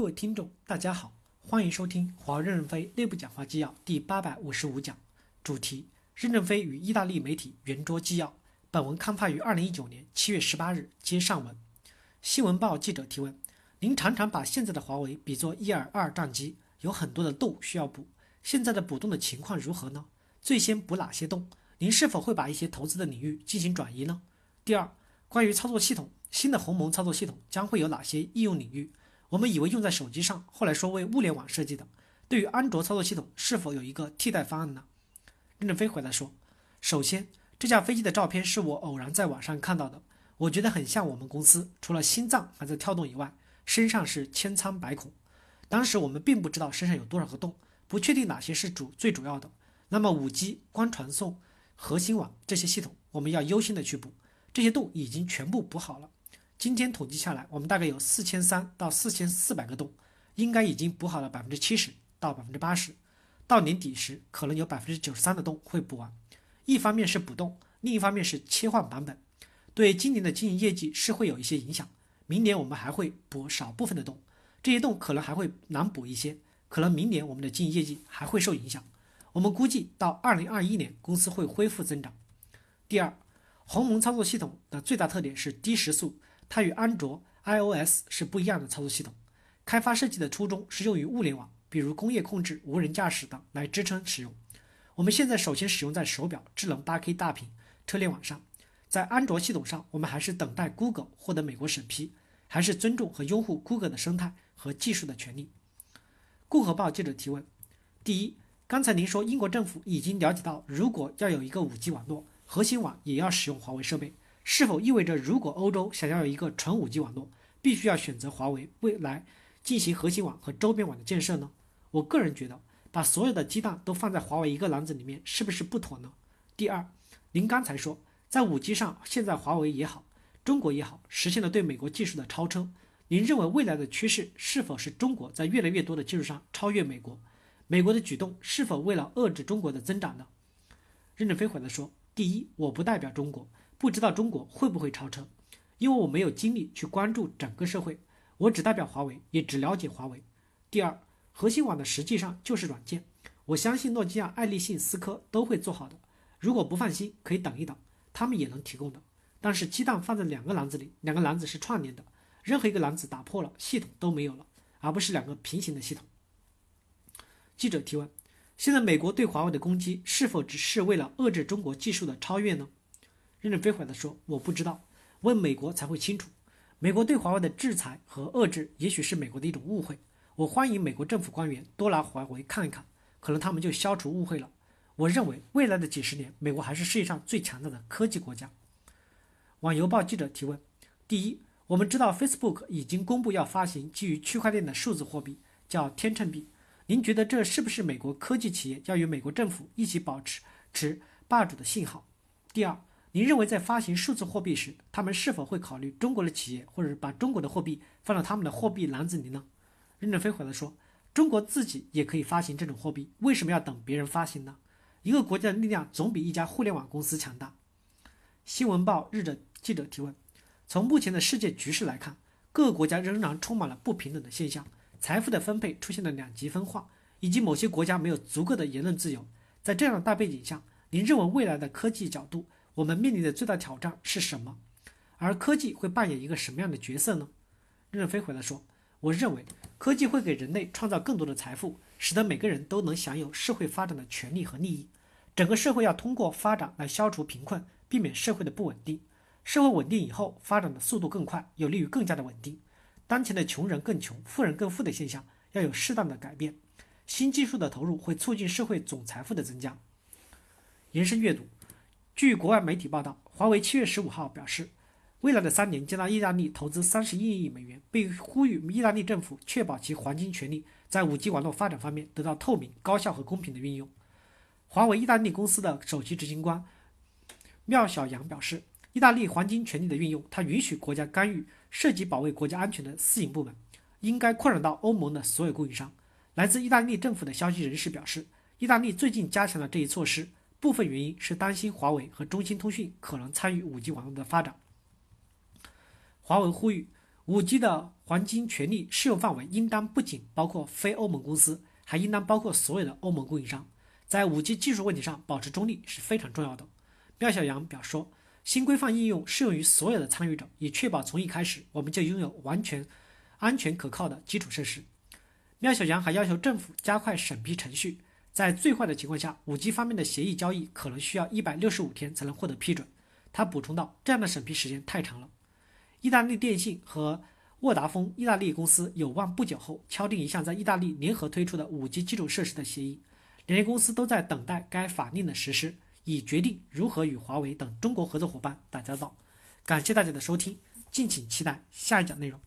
各位听众，大家好，欢迎收听华任正非内部讲话纪要第八百五十五讲，主题：任正非与意大利媒体圆桌纪要。本文刊发于二零一九年七月十八日，接上文。新闻报记者提问：您常常把现在的华为比作伊尔二战机，有很多的洞需要补，现在的补洞的情况如何呢？最先补哪些洞？您是否会把一些投资的领域进行转移呢？第二，关于操作系统，新的鸿蒙操作系统将会有哪些应用领域？我们以为用在手机上，后来说为物联网设计的。对于安卓操作系统，是否有一个替代方案呢？任正非回答说：“首先，这架飞机的照片是我偶然在网上看到的，我觉得很像我们公司，除了心脏还在跳动以外，身上是千疮百孔。当时我们并不知道身上有多少个洞，不确定哪些是主最主要的。那么，五 G、光传送、核心网这些系统，我们要优先的去补。这些洞已经全部补好了。”今天统计下来，我们大概有四千三到四千四百个洞，应该已经补好了百分之七十到百分之八十。到年底时，可能有百分之九十三的洞会补完。一方面是补洞，另一方面是切换版本，对今年的经营业绩是会有一些影响。明年我们还会补少部分的洞，这些洞可能还会难补一些，可能明年我们的经营业绩还会受影响。我们估计到二零二一年，公司会恢复增长。第二，鸿蒙操作系统的最大特点是低时速。它与安卓、iOS 是不一样的操作系统。开发设计的初衷是用于物联网，比如工业控制、无人驾驶等来支撑使用。我们现在首先使用在手表、智能 8K 大屏、车联网上。在安卓系统上，我们还是等待 Google 获得美国审批，还是尊重和拥护 Google 的生态和技术的权利。顾和报记者提问：第一，刚才您说英国政府已经了解到，如果要有一个 5G 网络，核心网也要使用华为设备。是否意味着，如果欧洲想要有一个纯五 G 网络，必须要选择华为未来进行核心网和周边网的建设呢？我个人觉得，把所有的鸡蛋都放在华为一个篮子里面，是不是不妥呢？第二，您刚才说在五 G 上，现在华为也好，中国也好，实现了对美国技术的超车。您认为未来的趋势是否是中国在越来越多的技术上超越美国？美国的举动是否为了遏制中国的增长呢？任正非回答说：第一，我不代表中国。不知道中国会不会超车，因为我没有精力去关注整个社会，我只代表华为，也只了解华为。第二，核心网的实际上就是软件，我相信诺基亚、爱立信、思科都会做好的。如果不放心，可以等一等，他们也能提供的。但是鸡蛋放在两个篮子里，两个篮子是串联的，任何一个篮子打破了，系统都没有了，而不是两个平行的系统。记者提问：现在美国对华为的攻击是否只是为了遏制中国技术的超越呢？任正非回答说：“我不知道，问美国才会清楚。美国对华为的制裁和遏制，也许是美国的一种误会。我欢迎美国政府官员多来华为看一看，可能他们就消除误会了。我认为未来的几十年，美国还是世界上最强大的科技国家。”网邮报记者提问：第一，我们知道 Facebook 已经公布要发行基于区块链的数字货币，叫天秤币。您觉得这是不是美国科技企业要与美国政府一起保持持霸主的信号？第二。您认为在发行数字货币时，他们是否会考虑中国的企业，或者是把中国的货币放到他们的货币篮子里呢？任正非回答说：“中国自己也可以发行这种货币，为什么要等别人发行呢？一个国家的力量总比一家互联网公司强大。”新闻报日的记者提问：从目前的世界局势来看，各个国家仍然充满了不平等的现象，财富的分配出现了两极分化，以及某些国家没有足够的言论自由。在这样的大背景下，您认为未来的科技角度？我们面临的最大挑战是什么？而科技会扮演一个什么样的角色呢？任正非回答说：“我认为科技会给人类创造更多的财富，使得每个人都能享有社会发展的权利和利益。整个社会要通过发展来消除贫困，避免社会的不稳定。社会稳定以后，发展的速度更快，有利于更加的稳定。当前的穷人更穷、富人更富的现象要有适当的改变。新技术的投入会促进社会总财富的增加。”延伸阅读。据国外媒体报道，华为七月十五号表示，未来的三年将到意大利投资三十一亿美元，并呼吁意大利政府确保其黄金权利在五 G 网络发展方面得到透明、高效和公平的运用。华为意大利公司的首席执行官缪小阳表示，意大利黄金权利的运用，它允许国家干预涉及保卫国家安全的私营部门，应该扩展到欧盟的所有供应商。来自意大利政府的消息人士表示，意大利最近加强了这一措施。部分原因是担心华为和中兴通讯可能参与 5G 网络的发展。华为呼吁 5G 的黄金权利适用范围应当不仅包括非欧盟公司，还应当包括所有的欧盟供应商。在 5G 技术问题上保持中立是非常重要的。廖小阳表示说，新规范应用适用于所有的参与者，以确保从一开始我们就拥有完全安全可靠的基础设施。廖小阳还要求政府加快审批程序，在最坏的情况下，5G 方面的协议交易可能需要165天才能获得批准。他补充道：“这样的审批时间太长了。”意大利电信和沃达丰意大利公司有望不久后敲定一项在意大利联合推出的 5G 基础设施的协议。两家公司都在等待该法令的实施，以决定如何与华为等中国合作伙伴打交道。感谢大家的收听，敬请期待下一讲内容。